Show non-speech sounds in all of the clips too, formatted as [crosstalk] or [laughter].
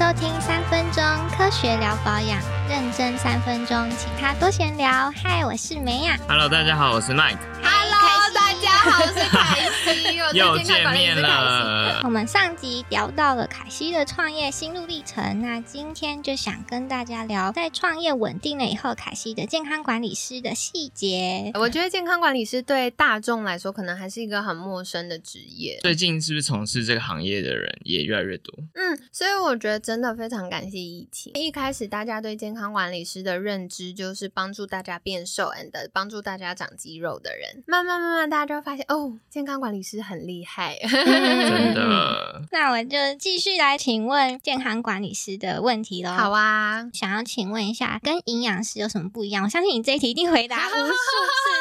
收听三分钟科学聊保养，认真三分钟，其他多闲聊。嗨，我是梅雅。Hello，大家好，我是 Mike，Hello，大家好，我是凯西，又见面。了我。们上集聊到了凯西的创业心路历程，那今天就想跟大家聊，在创业稳定了以后，凯西的健康管理师的细节。我觉得健康管理师对大众来说，可能还是一个很陌生的职业。最近是不是从事这个行业的人也越来越多？嗯，所以我觉得真的非常感谢疫情。一开始大家对健康管理师的认知就是帮助大家变瘦，and 帮助大家长肌肉的人。慢慢慢慢，大家就会发现哦，健康管理师很厉害。[laughs] 真的，那我就继续来请问健康管理师的问题喽。好啊，想要请问一下，跟营养师有什么不一样？我相信你这一题一定回答无数次，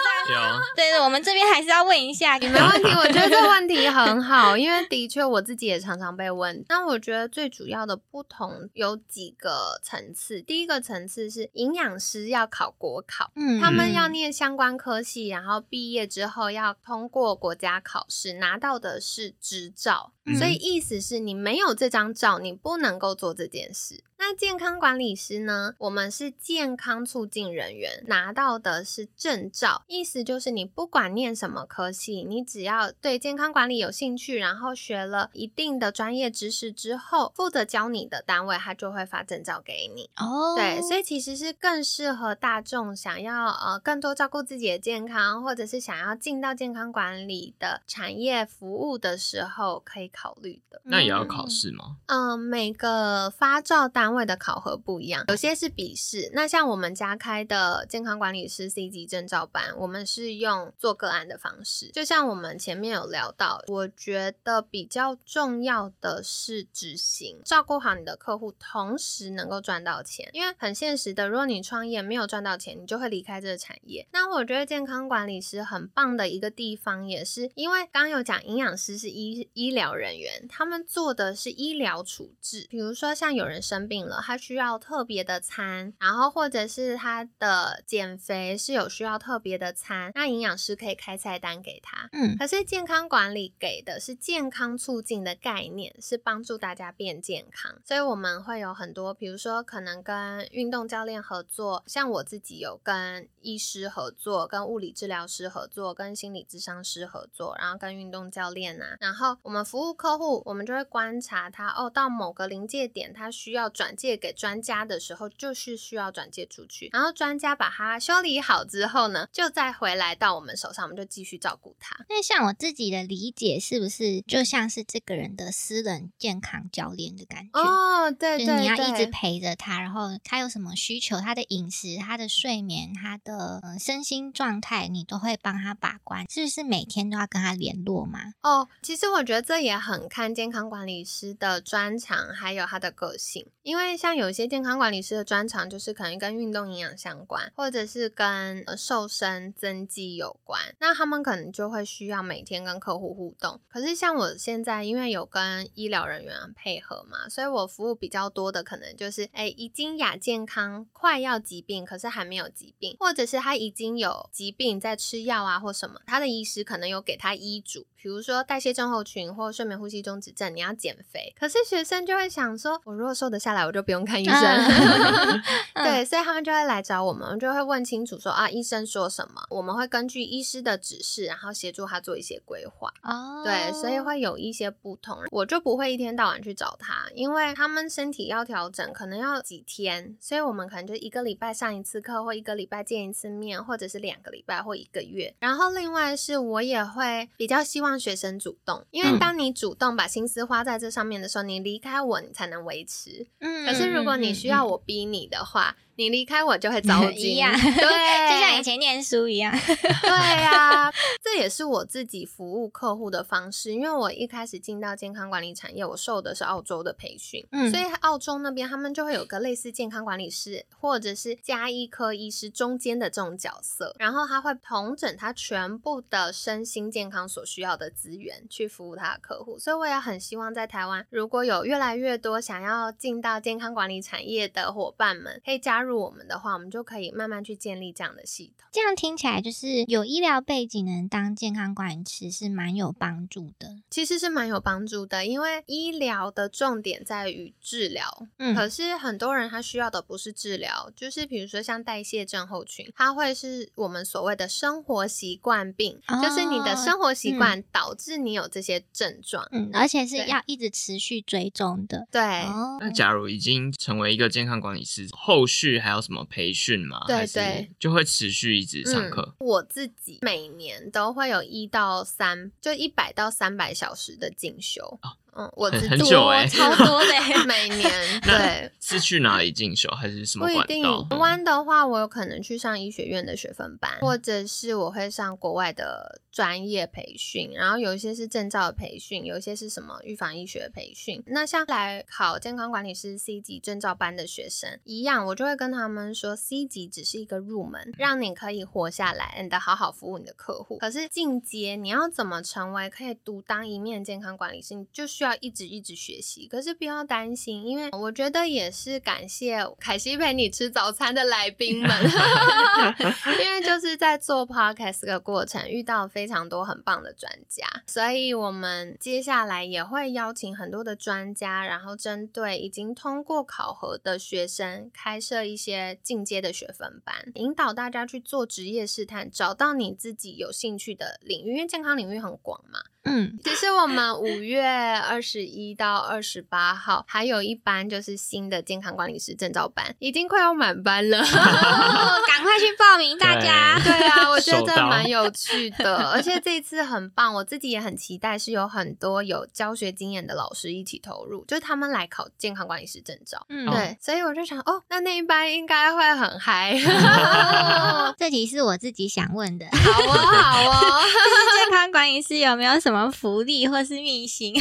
但 [laughs] 有对对，我们这边还是要问一下。你没问题，我觉得这个问题 [laughs] 很好，因为的确我自己也常常被问。那我觉得最主要的不同有几个层次。第一个层次是营养师要考国考，嗯他们要念相关科系，然后毕业之后要通过国家考试，拿到的是执照。嗯所以意思是你没有这张照，你不能够做这件事。那健康管理师呢？我们是健康促进人员，拿到的是证照，意思就是你不管念什么科系，你只要对健康管理有兴趣，然后学了一定的专业知识之后，负责教你的单位，他就会发证照给你。哦，对，所以其实是更适合大众想要呃更多照顾自己的健康，或者是想要进到健康管理的产业服务的时候可以考虑的。那也要考试吗？嗯，每个发照单单位的考核不一样，有些是笔试。那像我们家开的健康管理师 C 级证照班，我们是用做个案的方式。就像我们前面有聊到，我觉得比较重要的是执行，照顾好你的客户，同时能够赚到钱。因为很现实的，如果你创业没有赚到钱，你就会离开这个产业。那我觉得健康管理师很棒的一个地方，也是因为刚有讲营养师是医医疗人员，他们做的是医疗处置，比如说像有人生病了，他需要特别的餐，然后或者是他的减肥是有需要特别的餐，那营养师可以开菜单给他。嗯。可是健康管理给的是健康促进的概念，是帮助大家变健康，所以我们会有很多，比如说可能跟运动教练合作，像我自己有跟医师合作，跟物理治疗师合作，跟心理咨商师合作，然后跟运动教练啊，然后我们服务客户，我们就会观察他哦，到某个临界点，他需要转介给专家的时候，就是需要转借出去，然后专家把它修理好之后呢，就再回来到我们手上，我们就继续照顾他。那像我自己的理解，是不是就像是这个人的私人健康教练的感觉？哦，对对就是你要一直陪着他，然后他有什么需求，他的饮食、他的睡眠、他的、呃、身心状态，你都会帮他把关，是不是每天都要跟他联络吗？哦，其实我觉得这也很看健康管理师的专长，还有他的个性。因为为像有些健康管理师的专长，就是可能跟运动营养相关，或者是跟、瘦身增肌有关，那他们可能就会需要每天跟客户互动。可是像我现在，因为有跟医疗人员配合嘛，所以我服务比较多的可能就是，哎，已经亚健康，快要疾病，可是还没有疾病，或者是他已经有疾病在吃药啊或什么，他的医师可能有给他医嘱，比如说代谢症候群或睡眠呼吸中止症，你要减肥。可是学生就会想说，我如果瘦得下来，我就不用看医生。[laughs] 嗯对，所以他们就会来找我们，我就会问清楚说啊，医生说什么，我们会根据医师的指示，然后协助他做一些规划。哦，对，所以会有一些不同。我就不会一天到晚去找他，因为他们身体要调整，可能要几天，所以我们可能就一个礼拜上一次课，或一个礼拜见一次面，或者是两个礼拜或一个月。然后另外是我也会比较希望学生主动，因为嗯当你主动把心思花在这上面的时候，你离开我，你才能维持。嗯可是如果你需要我逼你的话，你离开我就会糟 [laughs] 一心。样对，就像以前念书一样，对呀、[laughs] 这也是我自己服务客户的方式。因为我一开始进到健康管理产业，我受的是澳洲的培训，嗯所以澳洲那边他们就会有个类似健康管理师或者是加医科医师中间的这种角色，然后他会统整他全部的身心健康所需要的资源去服务他的客户。所以我也很希望在台湾，如果有越来越多想要进到健康管理产业的伙伴们，可以加入。入我们的话，我们就可以慢慢去建立这样的系统。这样听起来就是有医疗背景能当健康管理师是蛮有帮助的。其实是蛮有帮助的，因为医疗的重点在于治疗。嗯可是很多人他需要的不是治疗，就是比如说像代谢症候群，它会是我们所谓的生活习惯病，哦就是你的生活习惯导致你有这些症状。嗯，而且是要一直持续追踪的。对。哦，那假如已经成为一个健康管理师，后续还有什么培训吗？对对就会持续一直上课。嗯。我自己每年都会有一到三，就一百到三百小时的进修。嗯，我很久欸超多的耶 [laughs] 每年 [laughs] 对。是去哪里进修，还是什么不一定，台湾的话，我有可能去上医学院的学分班，或者是我会上国外的专业培训，然后有一些是证照的培训，有一些是什么预防医学的培训。那像来考健康管理师 C 级证照班的学生一样，我就会跟他们说，C 级只是一个入门，让你可以活下来，and 好好服务你的客户。可是进阶，你要怎么成为可以独当一面的健康管理师，你就需要一直一直学习。可是不要担心，因为我觉得也是感谢凯西陪你吃早餐的来宾们 [laughs] [laughs] 因为就是在做 podcast 的过程遇到非常多很棒的专家，所以我们接下来也会邀请很多的专家，然后针对已经通过考核的学生开设一些进阶的学分班，引导大家去做职业试探，找到你自己有兴趣的领域，因为健康领域很广嘛。嗯，其实我们五月二十一到二十八号还有一班就是新的健康管理师证照班，已经快要满班了。[laughs] 哦赶快去报名，大家。对啊，我觉得蛮有趣的，而且这一次很棒，我自己也很期待，是有很多有教学经验的老师一起投入，就是他们来考健康管理师证照。嗯，对，所以我就想，哦，那那一班应该会很嗨。[laughs] 哦这题是我自己想问的，好哦，好哦。[laughs] 健康管理师有没有什什么福利或是秘辛？[laughs] [laughs]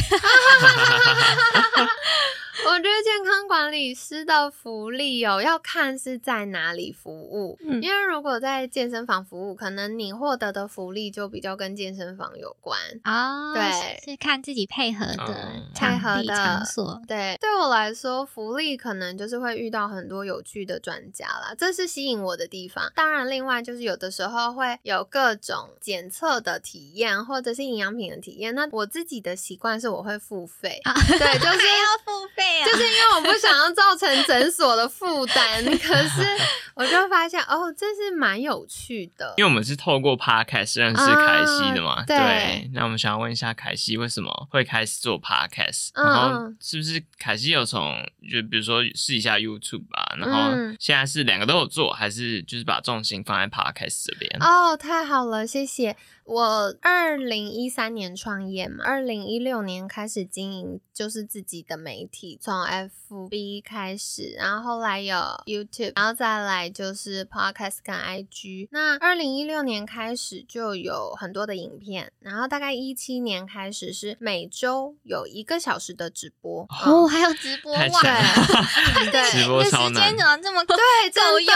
我觉得健康管理师的福利哦，要看是在哪里服务。嗯因为如果在健身房服务，可能你获得的福利就比较跟健身房有关。哦，对是是看自己配合的配合的场所。对，对我来说，福利可能就是会遇到很多有趣的专家啦，这是吸引我的地方。当然，另外就是有的时候会有各种检测的体验，或者是营养品的体验。那我自己的习惯是我会付费，啊对，[laughs] 就是还要付费就是因为我不想要造成诊所的负担，可是我就发现哦，这是蛮有趣的。因为我们是透过 podcast 认识凯西的嘛，啊对那我们想要问一下凯西为什么会开始做 podcast，、嗯然后嗯是不是凯西有从就比如说试一下 YouTube 啊，然后嗯现在是两个都有做，还是就是把重心放在 podcast 这边？哦，太好了，谢谢。我二零一三年创业嘛，二零一六年开始经营就是自己的媒体，从 FB 开始，然后后来有 YouTube，然后再来就是 Podcast 跟 IG。那二零一六年开始就有很多的影片，然后大概一七年开始是每周有一个小时的直播。哦，还有直播哇！[laughs] 强 [laughs] 对对，直播超难时间怎么这么对，[laughs] 够真的，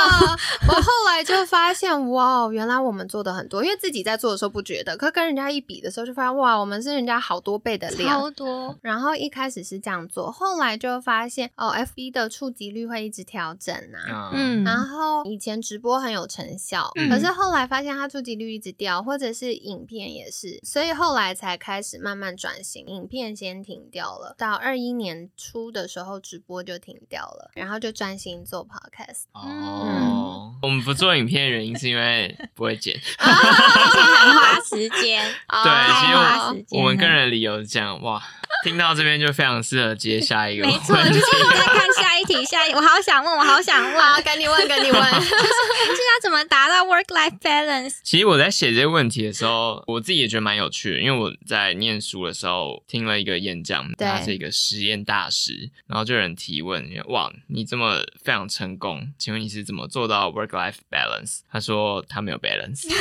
我后来就发现，哇，原来我们做的很多，因为自己在做的时候不觉得，可跟人家一比的时候，就发现哇，我们是人家好多倍的量超。多？然后一开始是这样做，后来就发现哦，FB 的触及率会一直调整啊。嗯，嗯，然后以前直播很有成效，嗯可是后来发现它触及率一直掉，或者是影片也是，所以后来才开始慢慢转型，影片先停掉了，到二一年初的时候直播就停掉了，然后就专心做 podcast。哦，我们不做影片的原因是因为不会剪，[laughs] [laughs] 很花时间。对，哦其实我我们个人的理由是这样，哇，听到这边就非常适合接下一个没错，就是我在看下一题，下一我好想问，我好想问，[laughs] 好，赶紧问，赶紧问。[laughs] 就是要怎么达到 work life balance？其实我在写这些问题的时候，我自己也觉得蛮有趣的，因为我在念书的时候听了一个演讲，他是一个实验大师，然后就有人提问，哇，你这么非常成功，请问你是怎么做到 work life balance？他说他没有 balance，对，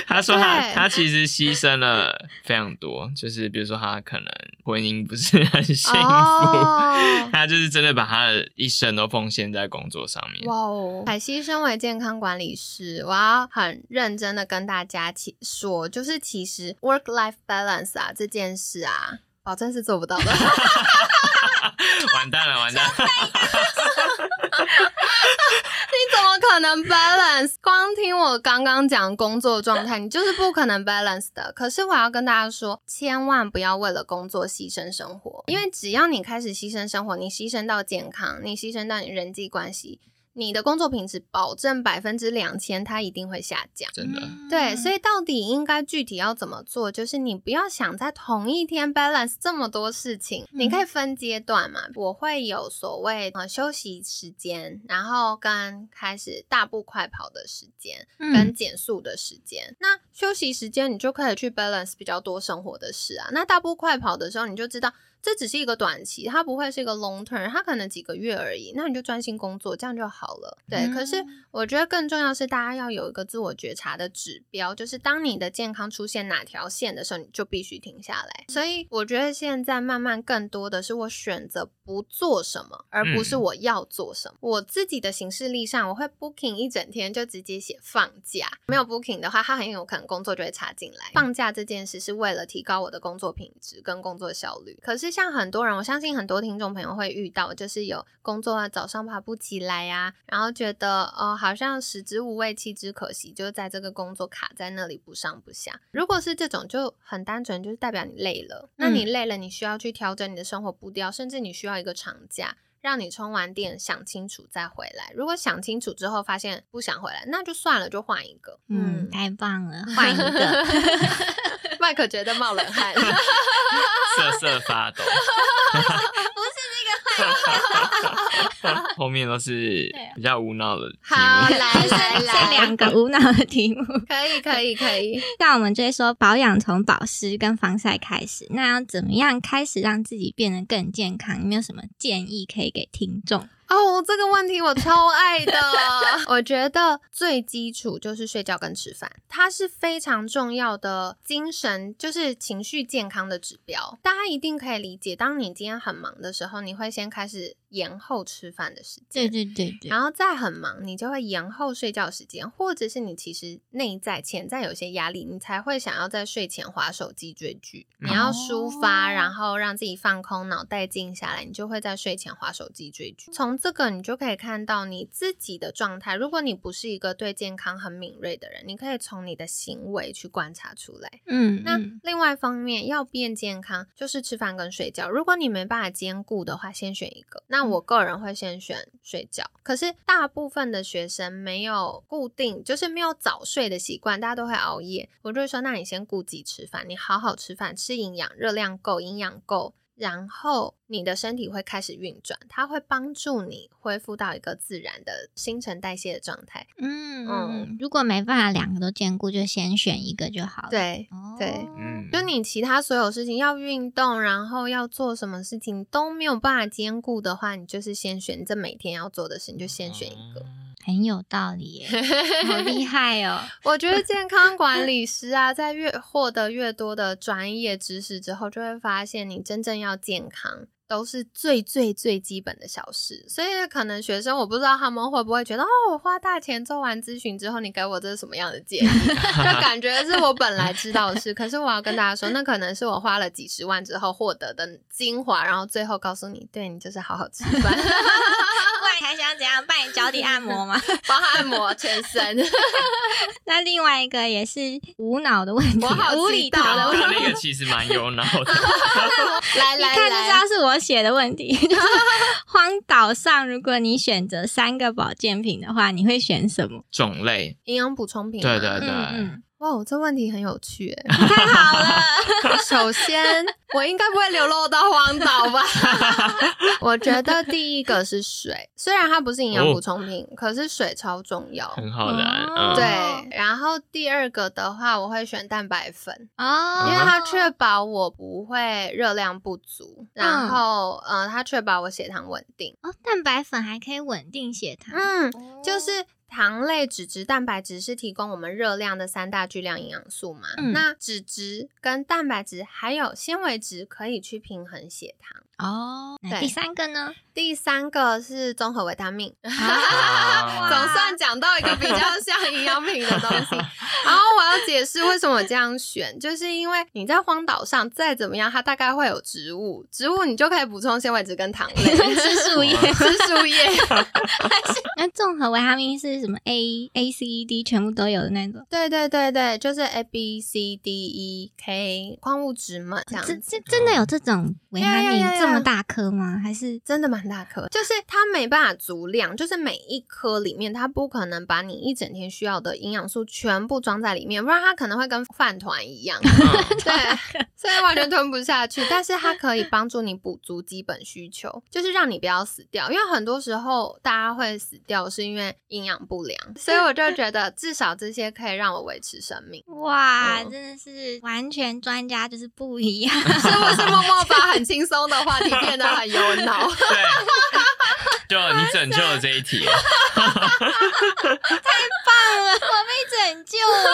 [laughs] 他说他他其实牺牲了非常多，就是比如说他可能婚姻不是很幸福。哦，[laughs] 他就是真的把他的一生都奉献在工作上面。哇哦！凯西身为健康管理师，我要很认真的跟大家其说，就是其实 work life balance 啊这件事啊，保证是做不到的。[laughs] 完蛋了，完蛋了！[laughs] 怎么可能 balance。光听我刚刚讲工作状态，你就是不可能 balance 的。可是我要跟大家说，千万不要为了工作牺牲生活，因为只要你开始牺牲生活，你牺牲到健康，你牺牲到你人际关系。你的工作品质保证百分之两千，它一定会下降。真的，对，所以到底应该具体要怎么做？就是你不要想在同一天 balance 这么多事情，你可以分阶段嘛。我会有所谓呃休息时间，然后跟开始大步快跑的时间，跟减速的时间。那休息时间你就可以去 balance 比较多生活的事啊。那大步快跑的时候，你就知道。这只是一个短期，它不会是一个 long term，它可能几个月而已。那你就专心工作，这样就好了。对，可是我觉得更重要是大家要有一个自我觉察的指标，就是当你的健康出现哪条线的时候，你就必须停下来。所以我觉得现在慢慢更多的是我选择不做什么，而不是我要做什么。我自己的行事历上，我会 booking 一整天就直接写放假，没有 booking 的话，它很有可能工作就会插进来。放假这件事是为了提高我的工作品质跟工作效率，可是。像很多人，我相信很多听众朋友会遇到，就是有工作啊，早上爬不起来呀，然后觉得哦，好像食之无味，弃之可惜，就是在这个工作卡在那里不上不下。如果是这种，就很单纯，就是代表你累了。那你累了，你需要去调整你的生活步调，甚至你需要一个长假，让你充完电，想清楚再回来。如果想清楚之后发现不想回来，那就算了，就换一个。嗯，太棒了，换一个。[laughs] 麦克觉得冒冷汗。[laughs] 瑟瑟发抖，不是那个，[laughs] 后面都是比较无脑的。好，来 [laughs] 来来，两个无脑的题目，可以可以可以。那我们就会说保养从保湿跟防晒开始，那要怎么样开始让自己变得更健康？有没有什么建议可以给听众？哦，这个问题我超爱的。[laughs] 我觉得最基础就是睡觉跟吃饭，它是非常重要的精神，就是情绪健康的指标。大家一定可以理解，当你今天很忙的时候，你会先开始。延后吃饭的时间，对对对对，然后再很忙，你就会延后睡觉时间，或者是你其实内在潜在有些压力，你才会想要在睡前划手机追剧。你要抒发，然后让自己放空，脑袋静下来，你就会在睡前划手机追剧。从这个你就可以看到你自己的状态。如果你不是一个对健康很敏锐的人，你可以从你的行为去观察出来。嗯，那另外一方面要变健康，就是吃饭跟睡觉。如果你没办法兼顾的话，先选一个。那那我个人会先选睡觉，可是大部分的学生没有固定，就是没有早睡的习惯，大家都会熬夜。我就会说，那你先顾及吃饭，你好好吃饭，吃营养，热量够，营养够。然后你的身体会开始运转，它会帮助你恢复到一个自然的新陈代谢的状态。嗯嗯，如果没办法两个都兼顾，就先选一个就好了。对对，嗯，就你其他所有事情要运动，然后要做什么事情都没有办法兼顾的话，你就是先选这每天要做的事，你就先选一个。很有道理耶，好厉害哦！[laughs] 我觉得健康管理师啊，在越获得越多的专业知识之后，就会发现你真正要健康，都是最最最基本的小事。所以可能学生，我不知道他们会不会觉得，哦，我花大钱做完咨询之后，你给我这是什么样的建议？[laughs] 就感觉是我本来知道的事，可是我要跟大家说，那可能是我花了几十万之后获得的精华，然后最后告诉你，对你就是好好吃饭。[laughs] 还想怎样？帮你脚底按摩吗？[laughs] 帮他按摩全身。[laughs] 那另外一个也是无脑的问题，无厘头的问题。那个其实蛮有脑的。来 [laughs] 来来，看就知道是我写的问题。荒岛上，如果你选择三个保健品的话，你会选什么种类？营养补充品。对对对。哇，这问题很有趣，哎，[laughs] 太好了。首先，我应该不会流落到荒岛吧？[laughs] 我觉得第一个是水，虽然它不是营养补充品，可是水超重要，很好的。对，然后第二个的话，我会选蛋白粉哦，因为它确保我不会热量不足，然后呃，它确保我血糖稳定。哦，蛋白粉还可以稳定血糖。嗯，就是。糖类、脂质、蛋白质是提供我们热量的三大巨量营养素嘛？那脂质跟蛋白质还有纤维质可以去平衡血糖哦。那第三个呢？第三个是综合维他命，[laughs] 总算讲到一个比较像营养品的东西。[laughs] 然后我要解释为什么这样选，就是因为你在荒岛上再怎么样，它大概会有植物，植物你就可以补充纤维质跟糖类，[laughs] 吃树叶，吃树叶。那综合维他命是是什么 A A C E D 全部都有的那种。对对对对，就是 A B C D E K 矿物质嘛这样这子。这真的有这种维他命这么大颗吗？还是真的蛮大颗，就是它没办法足量，就是每一颗里面它不可能把你一整天需要的营养素全部装在里面，不然它可能会跟饭团一样，[laughs] 对，[laughs] 所以完全吞不下去。但是它可以帮助你补足基本需求，就是让你不要死掉，因为很多时候大家会死掉是因为营养不良，所以我就觉得至少这些可以让我维持生命。[laughs] 哇，嗯真的是完全专家就是不一样。是不是默默把很轻松的话题变得很有脑？[laughs] 对，就你拯救了这一题。太棒了，我被拯救了。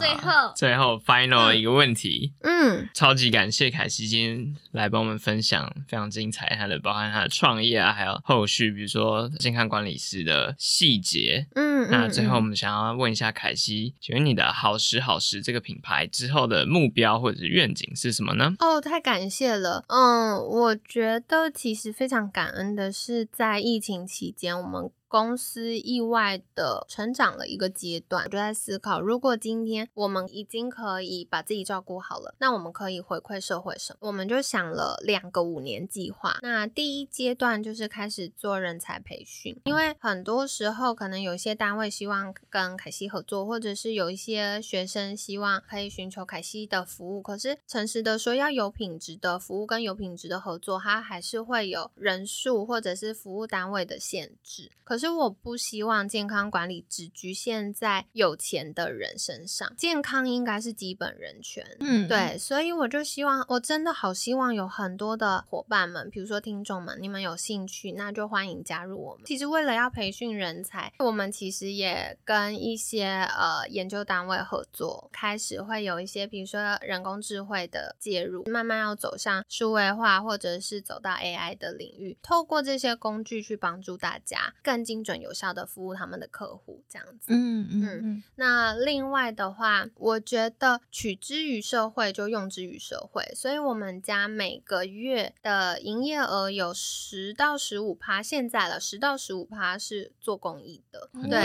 最后，最后 final 一个问题，嗯超级感谢凯西今天来帮我们分享非常精彩，他的包含他的创业啊，还有后续比如说健康管理师的细节。嗯，那最后我嗯们想要问一下凯西，请问你的好时好时这个品牌之后的目标或者是愿景是什么呢？哦，太感谢了。嗯，我觉得其实非常感恩的是，在疫情期间，我们公司意外的成长了一个阶段。我就在思考，如果今天我们已经可以把自己照顾好了，那我们可以回馈社会什么？我们就想了两个五年计划。那第一阶段就是开始做人才培训，因为很多时候可能有些单位希望跟凯西合作，或者是有一些学生希望可以寻求凯西的服务，可是诚实的说，要有品质的服务跟有品质的合作，它还是会有人数或者是服务单位的限制。可是我不希望健康管理只局限在有钱的人身上，健康应该是基本人权。嗯，对，所以我就希望，我真的好希望有很多的伙伴们，比如说听众们，你们有兴趣，那就欢迎加入我们。其实为了要培训人才，我们其实也跟一些呃研究单位合作，开始会有一些，比如说人工智慧的介入，慢慢要走向数位化，或者是走到 AI 的领域，透过这些工具去帮助大家更精准有效的服务他们的客户，这样子。嗯嗯嗯那另外的话，我觉得取之于社会就用之于社会，所以我们家每个月的营业额有十到十五趴，现在了十到十五趴是做公益的，对。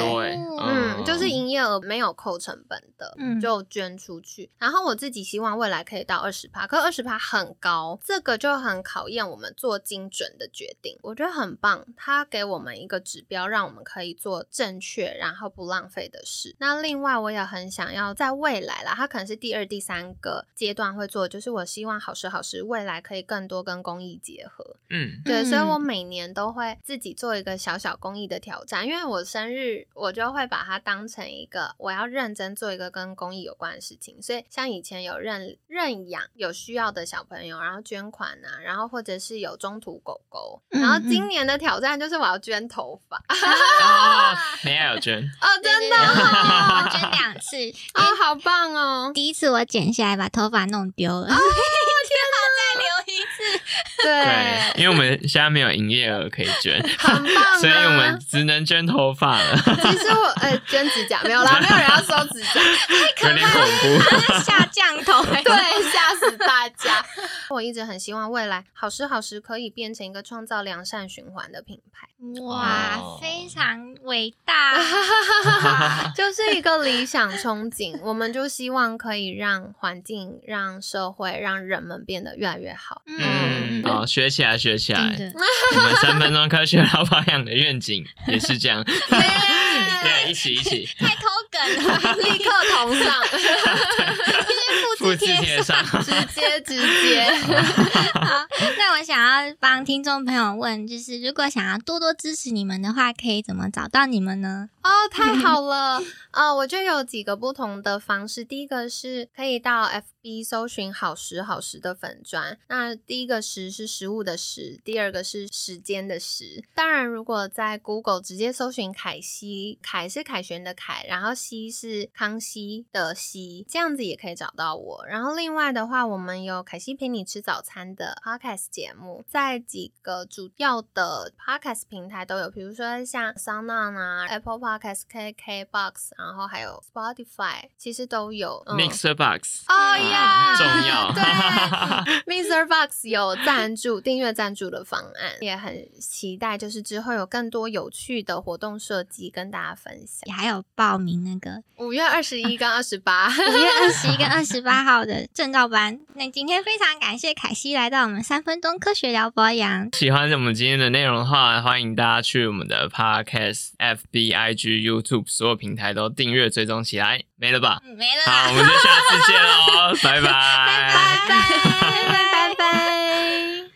嗯，就是营业额没有扣成本的，嗯就捐出去。然后我自己希望未来可以到二十趴，可二十趴很高，这个就很考验我们做精准的决定。我觉得很棒，他给我们一个指标，让我们可以做正确然后不浪费的事。那另外我也很想要在未来啦，它可能是第二、第三个阶段会做，就是我希望好事好事未来可以更多跟公益结合。嗯，对，所以嗯我每年都会自己做一个小小公益的挑战，因为我生日，我就会把它当成一个我要认真做一个跟公益有关的事情。所以像以前有认认养有需要的小朋友，然后捐款啊，然后或者是有中途狗狗，嗯然后今年的挑战就是我要捐头发。[laughs] 哦，没有捐，哦，真的 [laughs] 捐两次，哦，好棒哦！第一次我剪下来把头发弄丢了，[laughs] 天哪，再留一次。对，因为我们现在没有营业额可以捐，很棒啊！所以我们只能捐头发了，其实我呃捐指甲没有啦，没有人要收指甲。太可怕了。下降头，对，吓死大家！我一直很希望未来好时好时可以变成一个创造良善循环的品牌，哇哦，非常伟大。[laughs] [laughs] 就是一个理想憧憬。我们就希望可以让环境、让社会、让人们变得越来越好。嗯，好，学起来，学起来。真的，我们三分钟科学老保养的愿景也是这样，[laughs] 对，一起一起太偷梗了，立刻同上，复制贴上。直接直接。好，[laughs] 那我想要帮听众朋友问，就是如果想要多多支持你们的话，可以怎么找到你们呢？哦，太好了！呃，我就有几个不同的方式。第一个是可以到 F FB 搜寻“好时好时”的粉砖。那第一个“时”是食物的“时”，第二个是时间的“时”。当然，如果在 Google 直接搜寻凯西，凯是凯旋的凯，然后西是康熙的西，这样子也可以找到我。然后另外的话，我们有凯西陪你吃早餐的 Podcast 节目，在几个主要的 podcast 平台都有，比如说像 SoundOn 啊、Apple Podcast、KKBox，然后还有 Spotify，其实都有。嗯 Mixer Box，哦呀，重要对，Mixer Box 有赞助订阅赞助的方案，[laughs] 也很期待，就是之后有更多有趣的活动设计跟大家分享。也还有报名那个五月二十一跟二十八，五月二十一跟二十八号的证照班。那今天非常感谢凯西来到我们三分钟科学聊博洋。喜欢我们今天的内容的话，欢迎大家去我们的 Podcast、FB、IG、YouTube 所有平台都订阅追踪起来，没了吧？好，我们下次见喽！[laughs] 拜拜！拜拜！拜拜！拜拜！